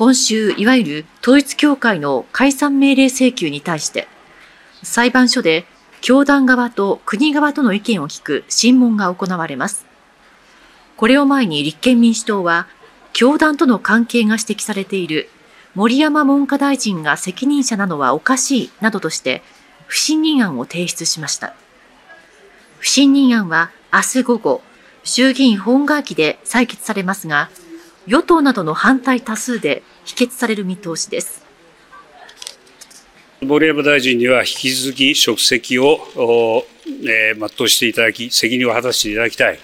今週、いわゆる統一教会の解散命令請求に対して、裁判所で教団側と国側との意見を聞く審問が行われます。これを前に立憲民主党は、教団との関係が指摘されている森山文科大臣が責任者なのはおかしいなどとして不信任案を提出しました。不信任案は明日午後、衆議院本会議で採決されますが、与党などの反対多数で否決される見通しです。森山大臣には引き続き職責を、えー、全うしていただき、責任を果たしていただきたい。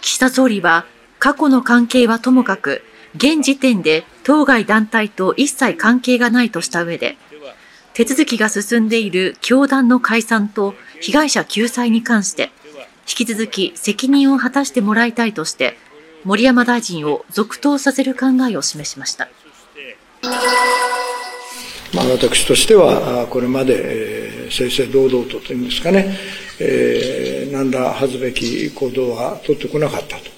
岸田総理は、過去の関係はともかく、現時点で当該団体と一切関係がないとした上で、手続きが進んでいる教団の解散と被害者救済に関して、引き続き責任を果たしてもらいたいとして、森山大臣を続投させる考えを示しました。まあ、私としては、これまで、えー、正々堂々とというんですかね、えー、何ら恥ずべき行動は取ってこなかったと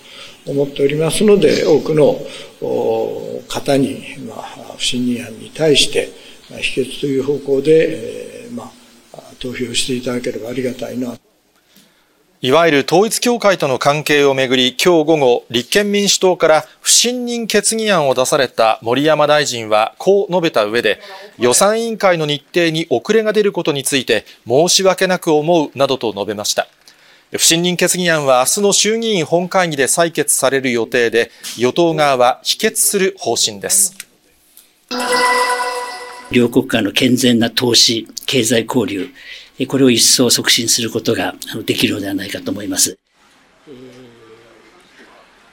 思っておりますので、多くの方に、まあ、不信任案に対して、あ否決という方向で、えー、まあ、投票していただければありがたいな。いわゆる統一教会との関係をめぐり、今日午後、立憲民主党から不信任決議案を出された森山大臣は、こう述べた上で、予算委員会の日程に遅れが出ることについて、申し訳なく思うなどと述べました。不信任決議案は明日の衆議院本会議で採決される予定で、与党側は否決する方針です。両国間の健全な投資、経済交流、これを一層促進することができるのではないかと思います。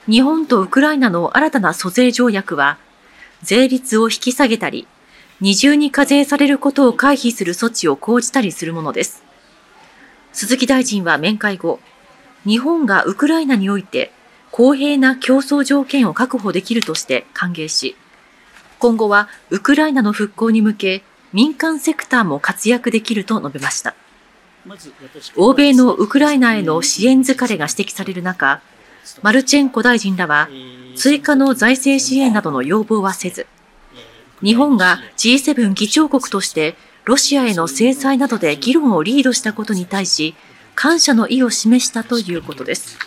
日本とウクライナの新たな租税条約は、税率を引き下げたり、二重に課税されることを回避する措置を講じたりするものです。鈴木大臣は面会後、日本がウクライナにおいて公平な競争条件を確保できるとして歓迎し、今後はウクライナの復興に向け民間セクターも活躍できると述べました。欧米のウクライナへの支援疲れが指摘される中、マルチェンコ大臣らは追加の財政支援などの要望はせず、日本が G7 議長国としてロシアへの制裁などで議論をリードしたことに対し、感謝の意を示したということです。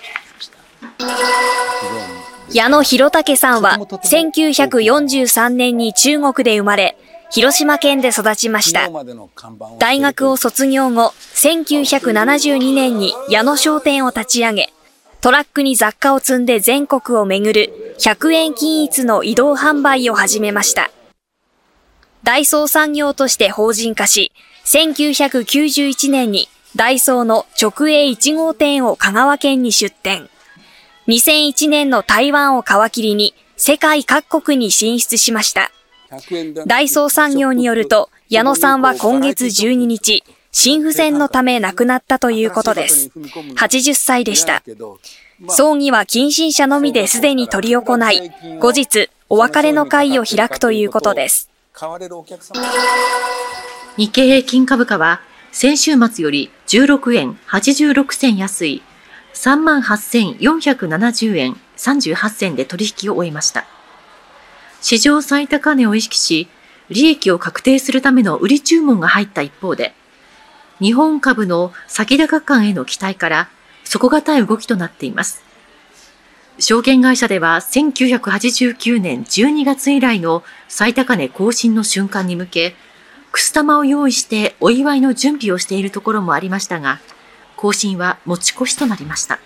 矢野博武さんは1943年に中国で生まれ、広島県で育ちました。大学を卒業後、1972年に矢野商店を立ち上げ、トラックに雑貨を積んで全国を巡る100円均一の移動販売を始めました。ダイソー産業として法人化し、1991年にダイソーの直営1号店を香川県に出店。2001年の台湾を皮切りに世界各国に進出しました。ダイソー産業によると、矢野さんは今月12日、心不全のため亡くなったということです。80歳でした。葬儀は近親者のみですでに執り行い、後日、お別れの会を開くということです。日経平均株価は、先週末より16円86銭安い、38,470円38銭で取引を終えました。史上最高値を意識し、利益を確定するための売り注文が入った一方で、日本株の先高感への期待から底堅い動きとなっています。証券会社では1989年12月以来の最高値更新の瞬間に向け、くす玉を用意してお祝いの準備をしているところもありましたが、更新は持ち越しとなりました。